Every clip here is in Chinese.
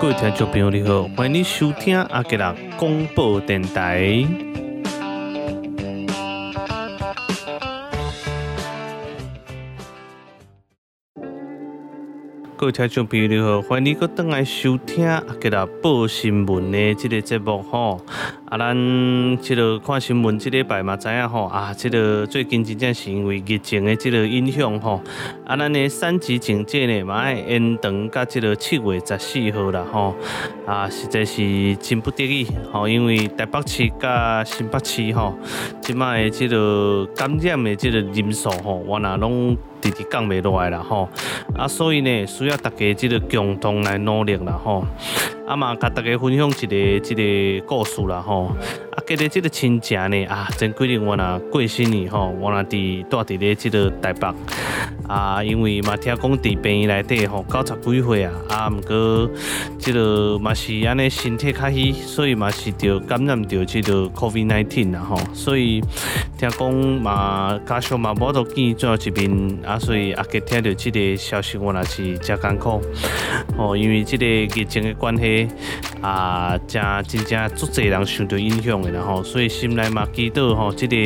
各位听众朋友，你好，欢迎你收听阿吉拉广播电台。各位听众朋友，你好，欢迎你搁转来收听阿吉拉报新闻的这个节目吼。啊，咱这个看新闻这礼拜嘛，知影吼啊，这个最近真正是因为疫情的这个影响吼。啊，咱的三级警戒呢嘛要延长到这个七月十四号啦吼。啊，实在是真不得已吼，因为台北市甲新北市吼，即摆的这个感染的这个人数吼，原来拢。直直降袂落来啦吼，啊，所以呢，需要大家这个共同来努力啦吼。啊嘛，甲大家分享一个这个故事啦吼。啊，今日这个亲戚呢，啊，前几年我那过新年吼，我若伫住伫咧这个台北。啊，因为嘛听讲伫病院内底吼，九十几岁啊，啊，毋过即个嘛是安尼身体较虚，所以嘛是着感染着即个 COVID-19 啦吼。所以听讲嘛，家属嘛无都见最后一面，啊，所以啊，佮听到即个消息，我也是真艰苦。吼，因为即个疫情的关系。啊，真真正足侪人受到影响的啦吼，所以心内嘛祈祷吼，即个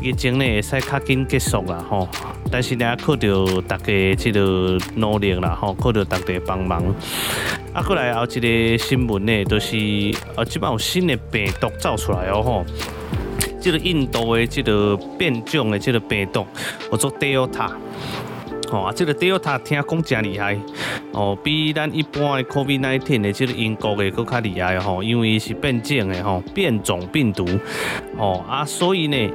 疫情呢会使较紧结束啦吼。但是呢，靠着大家即个努力啦吼，靠着大家帮忙。啊，过来后一个新闻呢，都、就是啊，即摆有新的病毒走出来哦吼。即个印度的即个变种的即个病毒叫做 Delta。哦，啊，这个 Delta 听讲真厉害，哦，比咱一般的 COVID-19 的这个英国的佫较厉害吼，因为是变种的吼，变种病毒，哦，啊，所以呢，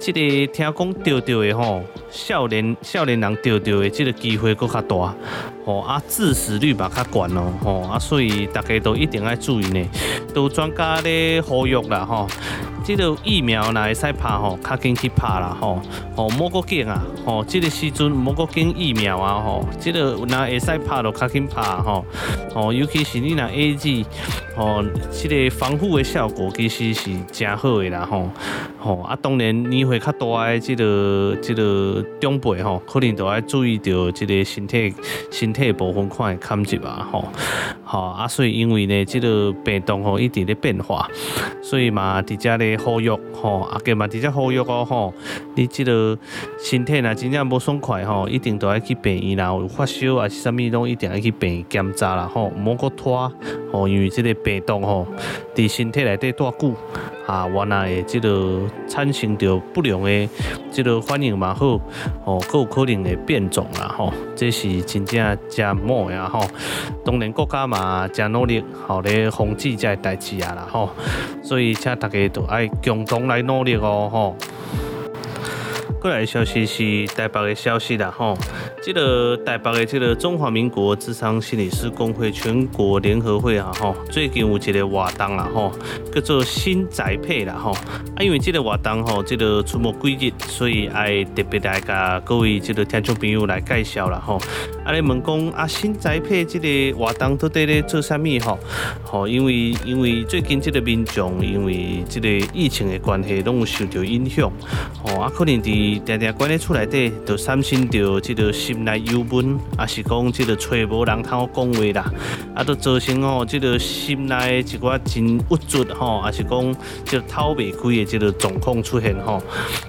这个听讲得到的吼，少年少年人得到的这个机会佫较大，哦，啊，致死率嘛较悬咯，吼，啊，所以大家都一定要注意呢，都专家咧呼吁啦，吼。这个疫苗若会使拍吼，较紧去拍啦吼，吼莫阁紧啊，吼，这个时阵莫阁紧疫苗啊吼，这个若会使拍就较紧拍吼，吼，尤其是你若 A G 吼，这个防护的效果其实是真好的啦吼，吼啊，当然年岁较大诶，即个即个长辈吼，可能都爱注意到即个身体身体部分看会看紧啊吼，好啊，所以因为呢，即个病毒吼一直在变化，所以嘛，伫遮咧。呼吁吼，啊，计嘛伫遮呼吁哦吼，你即个身体若真正无爽快吼，一定都爱去病院啦，有发烧啊是啥物拢一定爱去病院检查啦吼，莫搁拖吼，因为即个病毒吼，伫身体内底多久啊，原来会这个产生着不良的这个反应嘛好，吼，佫有可能会变种啦吼，这是真正真猛呀吼，当然国家嘛真努力，吼咧防止这代志啊啦吼，所以请大家都爱。共同来努力哦，吼！过来消息是台北的消息啦，吼！这个台北的这个中华民国智商心理师公会全国联合会啊，吼！最近有一个活动啦，吼，叫做新宅配啦，吼！啊，因为这个活动吼，这个出没几日，所以爱特别来甲各位这个听众朋友来介绍啦，吼！啊，你问讲啊，新宅配这个活动到底咧做啥物吼？吼，因为因为最近这个民众因为这个疫情的关系，拢有受到影响，吼啊，可能伫定定关咧厝内底，就产生着这个心内忧闷，也是讲这个找无人通讲话啦，啊，都造成吼这个心内一寡真郁卒吼，也是讲这个透袂开的这个状况出现吼，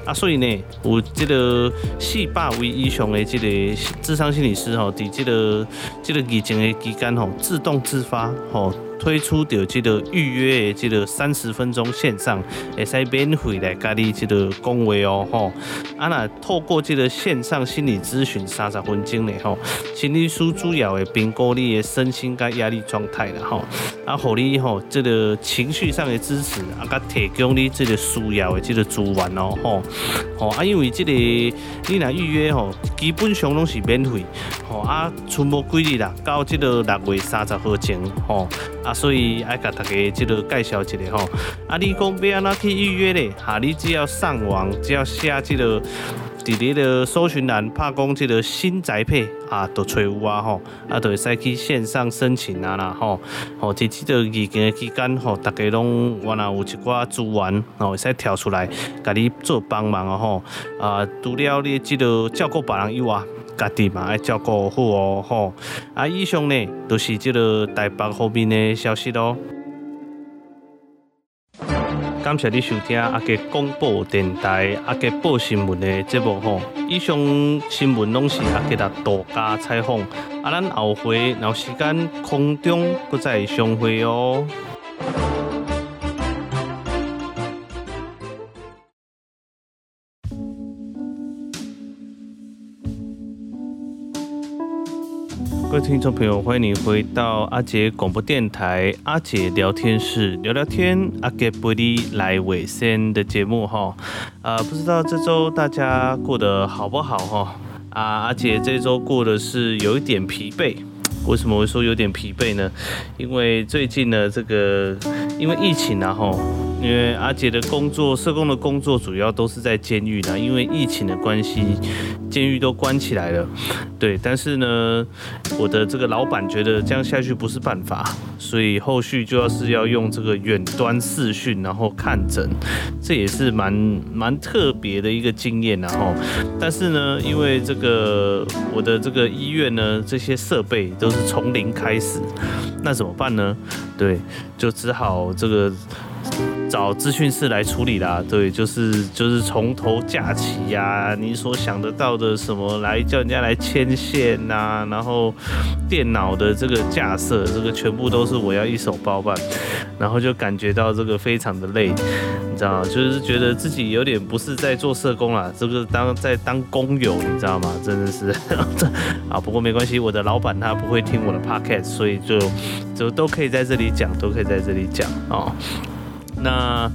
啊，所以呢，有这个四百位以上的这个智商心理师吼，伫这个这个疫情的期间吼，自动自发吼。推出的这个预约的这个三十分钟线上，会使免费来甲你这个讲话哦吼。啊那透过这个线上心理咨询三十分钟内吼，心理师主要会评估你的身心甲压力状态啦吼，啊，互你吼这个情绪上的支持，啊，甲提供你这个需要的这个资源哦吼。吼啊，因为这个你若预约吼，基本上拢是免费。吼啊，出没几日啦，到这个六月三十号前吼。啊所以爱甲大家这个介绍一下吼。啊，你讲要安怎去预约咧？哈，你只要上网，只要写这个直直的搜寻栏，拍讲这个新宅配啊，都找有啊吼。啊，都会使去线上申请啊啦吼。吼，在这个疫情的期间吼，大家拢原来有一寡资源，吼会使跳出来，甲你做帮忙哦吼。啊，除了你这个照顾别人以外，家己嘛爱照顾好哦吼。啊，以上呢都、是这个台北方面的消息咯。感谢你收听阿杰广播电台阿杰报新闻的节目吼。以上新闻拢是阿杰的独家采访。啊，咱后回有时间空中不再相会哦。听众朋友，欢迎你回到阿杰广播电台阿杰聊天室聊聊天，阿杰不离来尾声的节目哈。啊，不知道这周大家过得好不好哈？啊，阿杰这周过的是有一点疲惫。为什么会说有点疲惫呢？因为最近呢，这个因为疫情然后。因为阿杰的工作，社工的工作主要都是在监狱呢。因为疫情的关系，监狱都关起来了。对，但是呢，我的这个老板觉得这样下去不是办法，所以后续就要是要用这个远端视讯，然后看诊，这也是蛮蛮特别的一个经验。然后，但是呢，因为这个我的这个医院呢，这些设备都是从零开始，那怎么办呢？对，就只好这个。找资讯室来处理啦，对，就是就是从头架起呀，你所想得到的什么来叫人家来牵线呐，然后电脑的这个架设，这个全部都是我要一手包办，然后就感觉到这个非常的累，你知道吗？就是觉得自己有点不是在做社工啦，这个当在当工友，你知道吗？真的是 啊，不过没关系，我的老板他不会听我的 podcast，所以就就都可以在这里讲，都可以在这里讲哦。那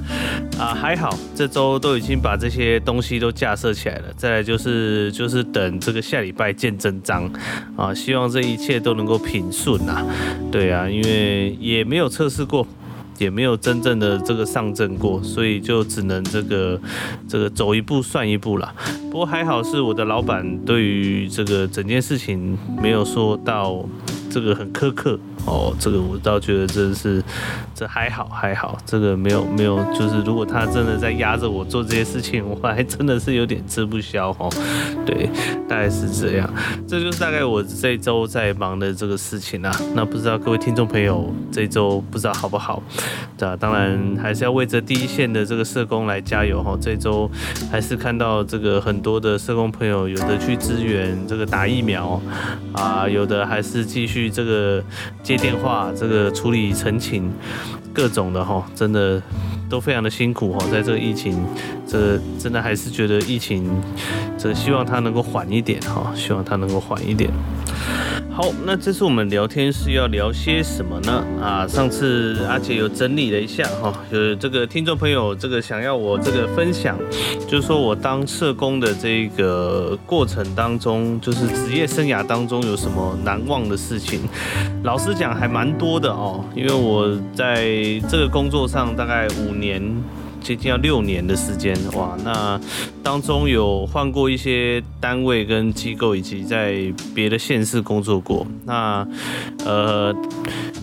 啊还好，这周都已经把这些东西都架设起来了。再来就是就是等这个下礼拜见真章啊，希望这一切都能够平顺呐。对啊，因为也没有测试过，也没有真正的这个上阵过，所以就只能这个这个走一步算一步了。不过还好是我的老板对于这个整件事情没有说到这个很苛刻。哦，这个我倒觉得真是，这还好还好，这个没有没有，就是如果他真的在压着我做这些事情，我还真的是有点吃不消哦。对，大概是这样，这就是大概我这周在忙的这个事情啊。那不知道各位听众朋友这周不知道好不好？对啊，当然还是要为这第一线的这个社工来加油哈。这周还是看到这个很多的社工朋友，有的去支援这个打疫苗啊，有的还是继续这个。接电话，这个处理陈情，各种的哈，真的都非常的辛苦哈。在这个疫情，这真的还是觉得疫情，这希望它能够缓一点哈，希望它能够缓一点。好，那这次我们聊天是要聊些什么呢？啊，上次阿杰有整理了一下哈，就是这个听众朋友这个想要我这个分享，就是说我当社工的这个过程当中，就是职业生涯当中有什么难忘的事情。老实讲还蛮多的哦，因为我在这个工作上大概五年。接近要六年的时间，哇，那当中有换过一些单位跟机构，以及在别的县市工作过，那呃。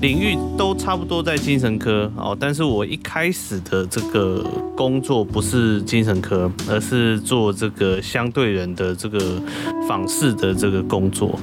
领域都差不多在精神科哦，但是我一开始的这个工作不是精神科，而是做这个相对人的这个访视的这个工作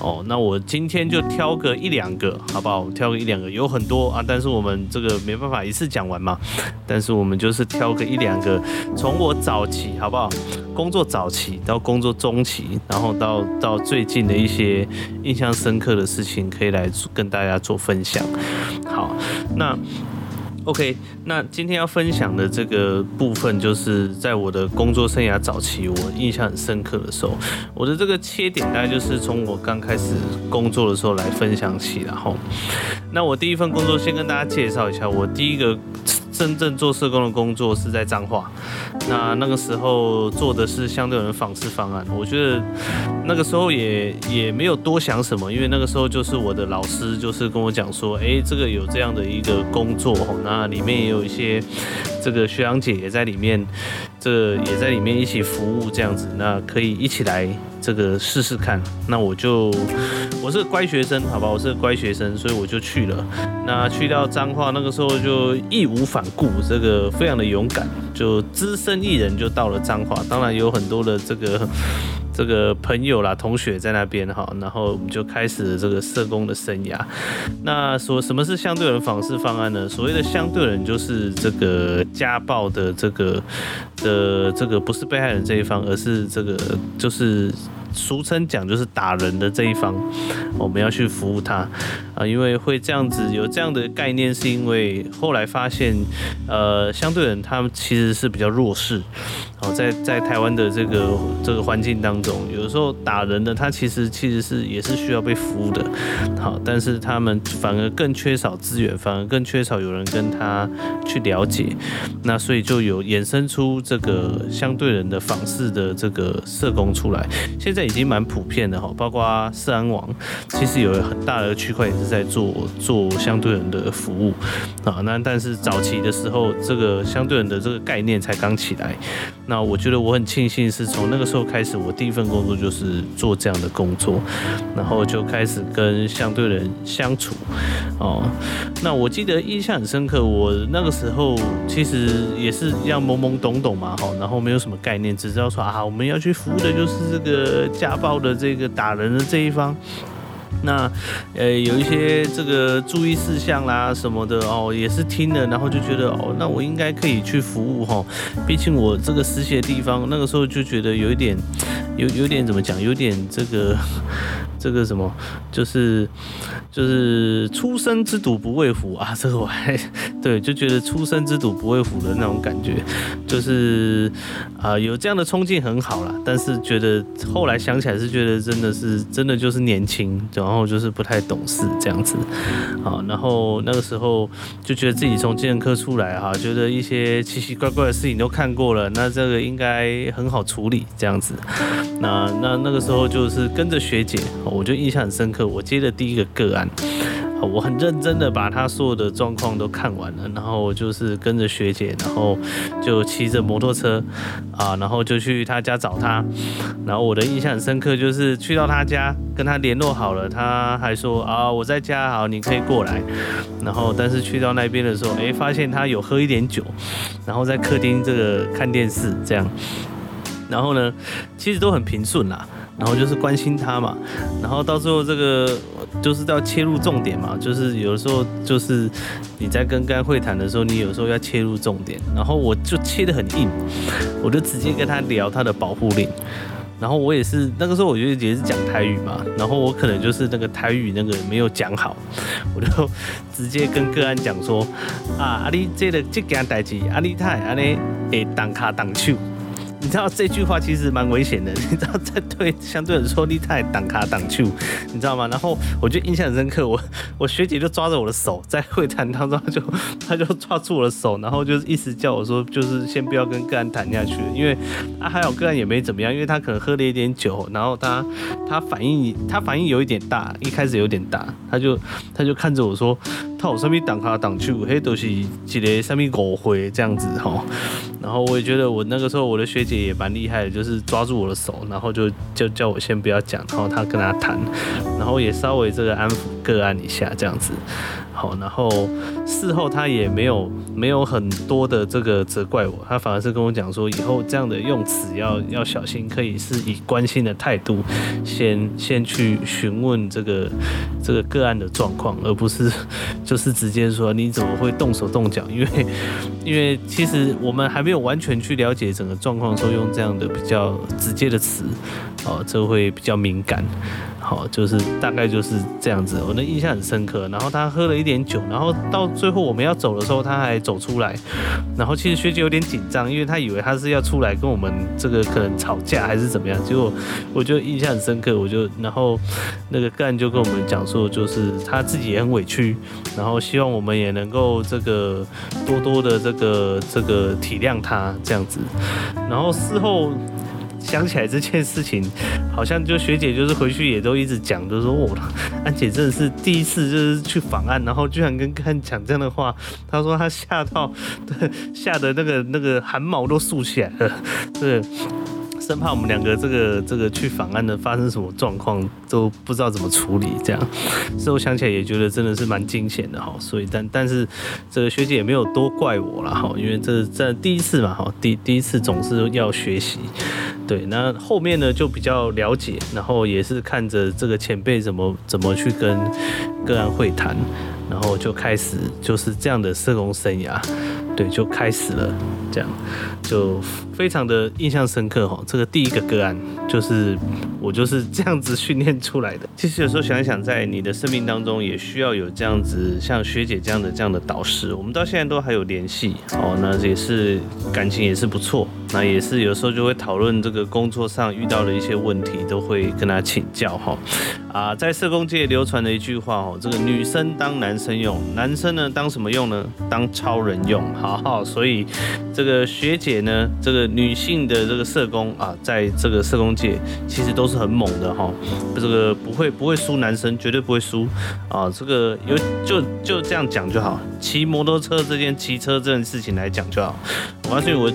哦。那我今天就挑个一两个，好不好？挑个一两个，有很多啊，但是我们这个没办法一次讲完嘛。但是我们就是挑个一两个，从我早期，好不好？工作早期到工作中期，然后到到最近的一些印象深刻的事情，可以来跟大家做分享。好，那 OK，那今天要分享的这个部分，就是在我的工作生涯早期，我印象很深刻的时候，我的这个切点大概就是从我刚开始工作的时候来分享起，然后，那我第一份工作先跟大家介绍一下，我第一个。真正做社工的工作是在彰化，那那个时候做的是相对人访视方案。我觉得那个时候也也没有多想什么，因为那个时候就是我的老师就是跟我讲说，哎，这个有这样的一个工作，那里面也有一些这个学长姐也在里面，这也在里面一起服务这样子，那可以一起来。这个试试看，那我就我是个乖学生，好吧，我是个乖学生，所以我就去了。那去到彰化，那个时候就义无反顾，这个非常的勇敢，就只身一人就到了彰化。当然有很多的这个这个朋友啦、同学在那边哈，然后我们就开始这个社工的生涯。那说什么是相对人访视方案呢？所谓的相对人就是这个家暴的这个的这个不是被害人这一方，而是这个就是。俗称讲就是打人的这一方，我们要去服务他。啊，因为会这样子有这样的概念，是因为后来发现，呃，相对人他们其实是比较弱势，哦，在在台湾的这个这个环境当中，有时候打人的他其实其实是也是需要被服务的，好，但是他们反而更缺少资源，反而更缺少有人跟他去了解，那所以就有衍生出这个相对人的访视的这个社工出来，现在。已经蛮普遍的哈，包括社安网，其实有很大的区块也是在做做相对人的服务啊。那但是早期的时候，这个相对人的这个概念才刚起来。那我觉得我很庆幸是从那个时候开始，我第一份工作就是做这样的工作，然后就开始跟相对人相处哦。那我记得印象很深刻，我那个时候其实也是一样懵懵懂懂嘛，哈，然后没有什么概念，只知道说啊，我们要去服务的就是这个。家暴的这个打人的这一方，那呃有一些这个注意事项啦什么的哦，也是听了，然后就觉得哦，那我应该可以去服务哈，毕竟我这个实习的地方，那个时候就觉得有一点，有有点怎么讲，有点这个。这个什么，就是就是初生之犊不畏虎啊！这个我还 对，就觉得初生之犊不畏虎的那种感觉，就是啊、有这样的冲劲很好啦。但是觉得后来想起来是觉得真的是真的就是年轻，然后就是不太懂事这样子啊。然后那个时候就觉得自己从精神科出来哈，觉得一些奇奇怪怪的事情都看过了，那这个应该很好处理这样子。那那那个时候就是跟着学姐。我就印象很深刻，我接的第一个个案，我很认真的把他所有的状况都看完了，然后就是跟着学姐，然后就骑着摩托车啊，然后就去他家找他，然后我的印象很深刻，就是去到他家跟他联络好了，他还说啊我在家，好你可以过来，然后但是去到那边的时候，哎发现他有喝一点酒，然后在客厅这个看电视这样，然后呢其实都很平顺啦。然后就是关心他嘛，然后到最后这个就是要切入重点嘛，就是有的时候就是你在跟该会谈的时候，你有时候要切入重点，然后我就切得很硬，我就直接跟他聊他的保护令，然后我也是那个时候我觉得也是讲台语嘛，然后我可能就是那个台语那个没有讲好，我就直接跟个案讲说啊，阿你这个这件代志，阿你太阿你会挡卡挡手。你知道这句话其实蛮危险的，你知道在对相对人说你太挡卡挡球，你知道吗？然后我就印象很深刻，我我学姐就抓着我的手，在会谈当中就她就抓住我的手，然后就一直叫我说，就是先不要跟个案谈下去，因为啊还有个案也没怎么样，因为他可能喝了一点酒，然后他他反应他反应有一点大，一开始有点大，他就他就看着我说，他有上面挡卡挡去，嘿都是一个什么误会这样子哈，然后我也觉得我那个时候我的学姐。也蛮厉害的，就是抓住我的手，然后就就叫我先不要讲，然后他跟他谈，然后也稍微这个安抚个案一下这样子。好，然后事后他也没有没有很多的这个责怪我，他反而是跟我讲说，以后这样的用词要要小心，可以是以关心的态度先先去询问这个这个个案的状况，而不是就是直接说你怎么会动手动脚，因为因为其实我们还没有完全去了解整个状况的时候，用这样的比较直接的词，哦，这会比较敏感。好，就是大概就是这样子，我的印象很深刻。然后他喝了一点酒，然后到最后我们要走的时候，他还走出来。然后其实学姐有点紧张，因为他以为他是要出来跟我们这个可能吵架还是怎么样。结果我就印象很深刻，我就然后那个个案就跟我们讲说，就是他自己也很委屈，然后希望我们也能够这个多多的这个这个体谅他这样子。然后事后。想起来这件事情，好像就学姐就是回去也都一直讲，就说我安姐真的是第一次就是去访案，然后居然跟看讲这样的话。她说她吓到，吓得那个那个汗毛都竖起来了，对。生怕我们两个这个这个去访案的发生什么状况都不知道怎么处理，这样，所以我想起来也觉得真的是蛮惊险的哈。所以但但是这个学姐也没有多怪我了哈，因为这这第一次嘛哈，第第一次总是要学习，对，那后面呢就比较了解，然后也是看着这个前辈怎么怎么去跟个案会谈，然后就开始就是这样的社工生涯。对，就开始了，这样就非常的印象深刻哈。这个第一个个案就是我就是这样子训练出来的。其实有时候想一想，在你的生命当中也需要有这样子像学姐这样的这样的导师。我们到现在都还有联系哦，那也是感情也是不错。那也是有时候就会讨论这个工作上遇到的一些问题，都会跟他请教哈。啊，在社工界流传的一句话哦，这个女生当男生用，男生呢当什么用呢？当超人用。好，所以这个学姐呢，这个女性的这个社工啊，在这个社工界其实都是很猛的哈。这个不会不会输男生，绝对不会输啊。这个有就就这样讲就好。骑摩托车这件骑车这件事情来讲就好。我告诉你，我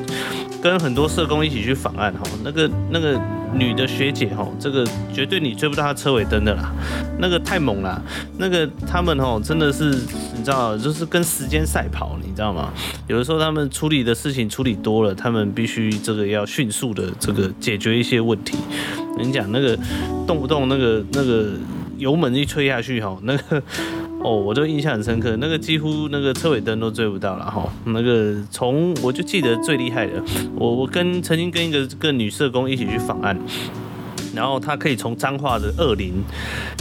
跟很多社工一起去访案哈，那个那个女的学姐哈，这个绝对你追不到她车尾灯的啦，那个太猛了，那个他们哦真的是你知道，就是跟时间赛跑，你知道吗？有的时候他们处理的事情处理多了，他们必须这个要迅速的这个解决一些问题。跟你讲那个动不动那个那个油门一吹下去哈，那个。哦，我就印象很深刻，那个几乎那个车尾灯都追不到了哈。那个从我就记得最厉害的，我我跟曾经跟一个个女社工一起去访案，然后他可以从彰化的二林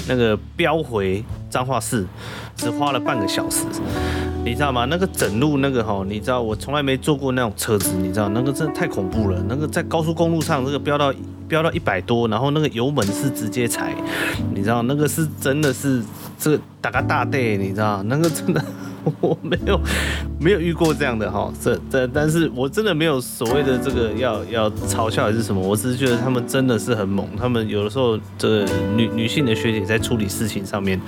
那个飙回彰化市，只花了半个小时，你知道吗？那个整路那个哈，你知道我从来没坐过那种车子，你知道那个真的太恐怖了。那个在高速公路上，这个飙到飙到一百多，然后那个油门是直接踩，你知道那个是真的是。这个打个大带，你知道那个真的 我没有没有遇过这样的哈，这这但是我真的没有所谓的这个要要嘲笑还是什么，我只是觉得他们真的是很猛，他们有的时候这女女性的学姐在处理事情上面，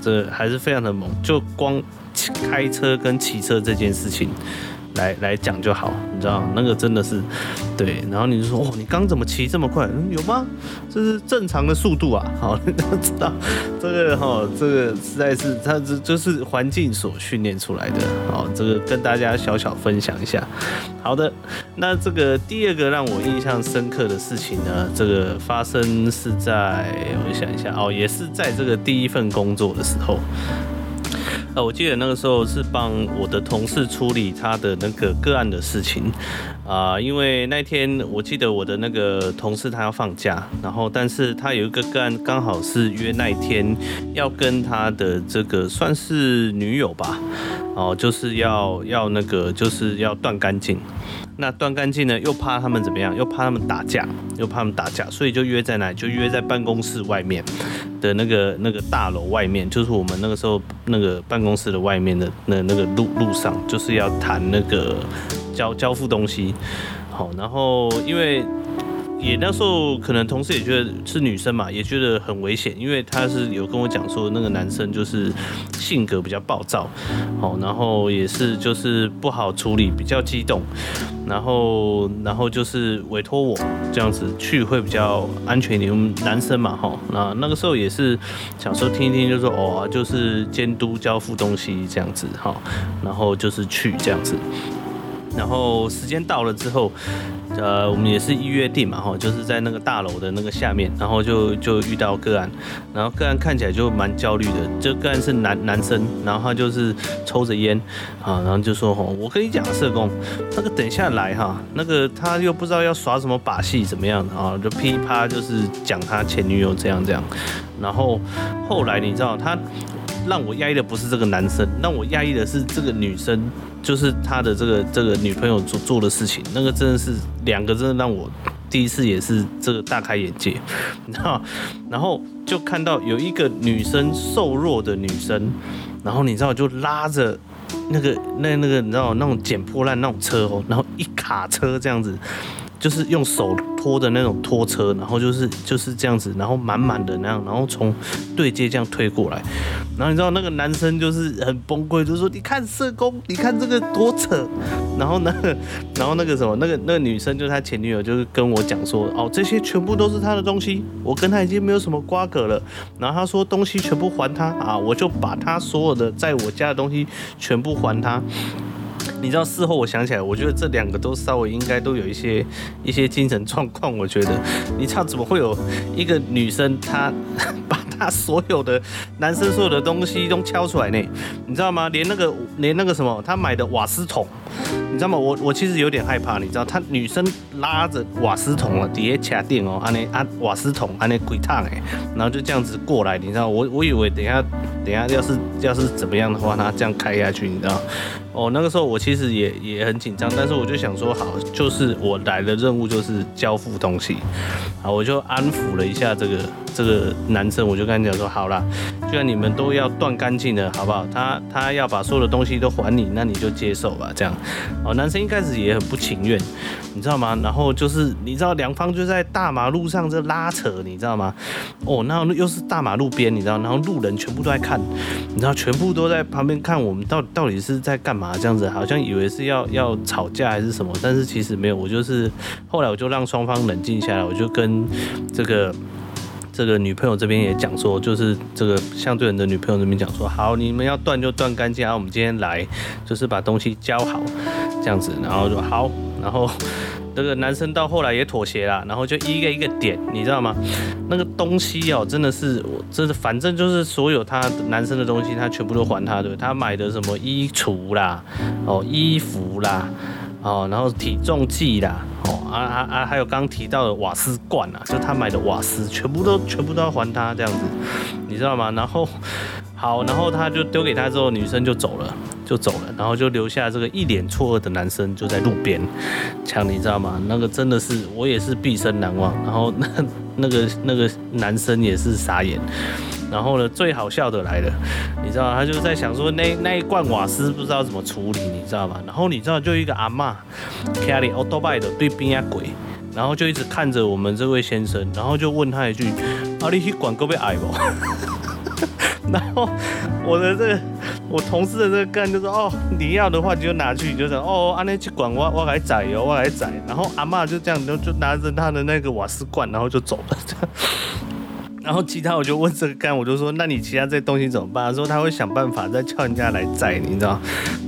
这还是非常的猛，就光开车跟骑车这件事情。来来讲就好，你知道那个真的是，对，然后你就说哦，你刚怎么骑这么快？有吗？这是正常的速度啊。好，你要知道这个哈、哦，这个实在是它这就是环境所训练出来的。好，这个跟大家小小分享一下。好的，那这个第二个让我印象深刻的事情呢，这个发生是在我想一下哦，也是在这个第一份工作的时候。我记得那个时候是帮我的同事处理他的那个个案的事情，啊、因为那天我记得我的那个同事他要放假，然后但是他有一个个案刚好是约那一天要跟他的这个算是女友吧，哦，就是要要那个就是要断干净。那断干净呢，又怕他们怎么样？又怕他们打架，又怕他们打架，所以就约在哪里？就约在办公室外面的那个那个大楼外面，就是我们那个时候那个办公室的外面的那那个路路上，就是要谈那个交交付东西。好，然后因为。也那时候可能同事也觉得是女生嘛，也觉得很危险，因为他是有跟我讲说那个男生就是性格比较暴躁，好，然后也是就是不好处理，比较激动，然后然后就是委托我这样子去会比较安全一点，男生嘛，哈，那那个时候也是想说听一听，就说哦，就是监督交付东西这样子，哈，然后就是去这样子。然后时间到了之后，呃，我们也是一约定嘛，哈，就是在那个大楼的那个下面，然后就就遇到个案，然后个案看起来就蛮焦虑的，这个案是男男生，然后他就是抽着烟，啊，然后就说，哈，我跟你讲，社工，那个等下来哈，那个他又不知道要耍什么把戏，怎么样啊，就噼啪就是讲他前女友这样这样，然后后来你知道他。让我压抑的不是这个男生，让我压抑的是这个女生，就是他的这个这个女朋友做做的事情，那个真的是两个，真的让我第一次也是这个大开眼界，你知道？然后就看到有一个女生瘦弱的女生，然后你知道就拉着那个那那个你知道那种捡破烂那种车哦，然后一卡车这样子。就是用手拖的那种拖车，然后就是就是这样子，然后满满的那样，然后从对接这样推过来，然后你知道那个男生就是很崩溃，就说你看社工，你看这个多扯，然后呢，然后那个什么，那个那个女生就是他前女友，就是跟我讲说，哦，这些全部都是他的东西，我跟他已经没有什么瓜葛了，然后他说东西全部还他啊，我就把他所有的在我家的东西全部还他。你知道事后我想起来，我觉得这两个都稍微应该都有一些一些精神状况。我觉得，你知道怎么会有一个女生她把她所有的男生所有的东西都敲出来呢？你知道吗？连那个连那个什么，她买的瓦斯桶，你知道吗？我我其实有点害怕。你知道，他女生拉着瓦斯桶啊，底下卡电哦，安尼啊瓦斯桶安尼鬼烫哎，然后就这样子过来，你知道，我我以为等一下等一下要是要是怎么样的话，他这样开下去，你知道。哦，那个时候我其实也也很紧张，但是我就想说，好，就是我来的任务就是交付东西，好，我就安抚了一下这个这个男生，我就跟他讲说，好啦，既然你们都要断干净了，好不好？他他要把所有的东西都还你，那你就接受吧，这样。哦，男生一开始也很不情愿，你知道吗？然后就是你知道两方就在大马路上这拉扯，你知道吗？哦，那又是大马路边，你知道，然后路人全部都在看，你知道，全部都在旁边看我们到底到底是在干嘛？这样子好像以为是要要吵架还是什么，但是其实没有。我就是后来我就让双方冷静下来，我就跟这个这个女朋友这边也讲说，就是这个相对人的女朋友这边讲说，好，你们要断就断干净啊，我们今天来就是把东西交好这样子，然后就好，然后。这个男生到后来也妥协了，然后就一个一个点，你知道吗？那个东西哦，真的是我，真的反正就是所有他男生的东西，他全部都还他，对，他买的什么衣橱啦，哦，衣服啦，哦，然后体重计啦，哦，啊啊啊，还有刚提到的瓦斯罐啊，就他买的瓦斯，全部都全部都要还他这样子，你知道吗？然后好，然后他就丢给他之后，女生就走了。就走了，然后就留下这个一脸错愕的男生就在路边，强，你知道吗？那个真的是我也是毕生难忘。然后那 那个那个男生也是傻眼。然后呢，最好笑的来了，你知道他就在想说那那一罐瓦斯不知道怎么处理，你知道吗？然后你知道就一个阿嬷，carry auto bike 的对边啊鬼，然后就一直看着我们这位先生，然后就问他一句：啊，你去管够被矮不？然后我的这个。我同事的这个干就说哦，你要的话你就拿去，就是哦，阿内去管我，我来宰哟，我来宰。然后阿嬷就这样，就就拿着他的那个瓦斯罐，然后就走了。然后其他我就问这个干，我就说那你其他这东西怎么办？他说他会想办法再叫人家来载，你知道？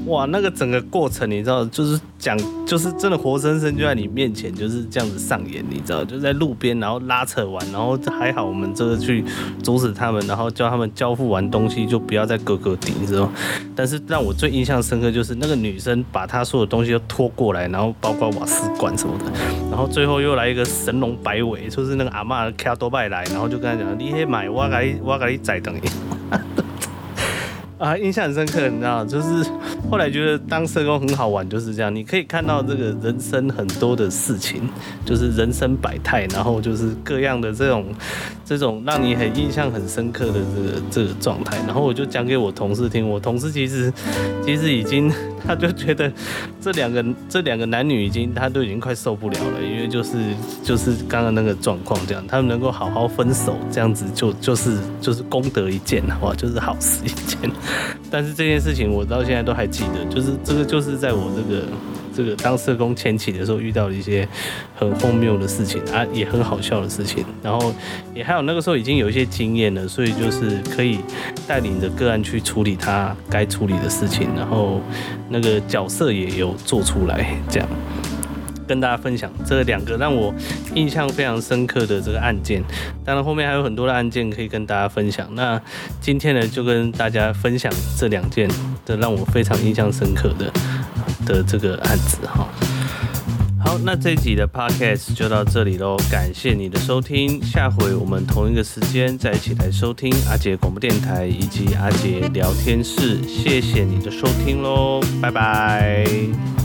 哇，那个整个过程你知道，就是讲就是真的活生生就在你面前就是这样子上演，你知道？就在路边，然后拉扯完，然后还好我们这个去阻止他们，然后叫他们交付完东西就不要再割割顶，你知道？但是让我最印象深刻就是那个女生把她所有东西都拖过来，然后包括瓦斯罐什么的，然后最后又来一个神龙摆尾，就是那个阿嬷开多拜来，然后就跟讲，你去买，我给你，我给你载等于。啊，印象很深刻，你知道，就是后来觉得当社工很好玩，就是这样，你可以看到这个人生很多的事情，就是人生百态，然后就是各样的这种这种让你很印象很深刻的这个这个状态，然后我就讲给我同事听，我同事其实其实已经他就觉得这两个这两个男女已经他都已经快受不了了，因为就是就是刚刚那个状况这样，他们能够好好分手这样子就就是就是功德一件，哇，就是好事一件。但是这件事情我到现在都还记得，就是这个就是在我这个这个当社工前期的时候遇到了一些很荒谬的事情啊，也很好笑的事情，然后也还有那个时候已经有一些经验了，所以就是可以带领着个案去处理他该处理的事情，然后那个角色也有做出来这样。跟大家分享这两个让我印象非常深刻的这个案件，当然后面还有很多的案件可以跟大家分享。那今天呢，就跟大家分享这两件的让我非常印象深刻的的这个案子哈。好，那这一集的 podcast 就到这里喽，感谢你的收听，下回我们同一个时间再一起来收听阿杰广播电台以及阿杰聊天室，谢谢你的收听喽，拜拜。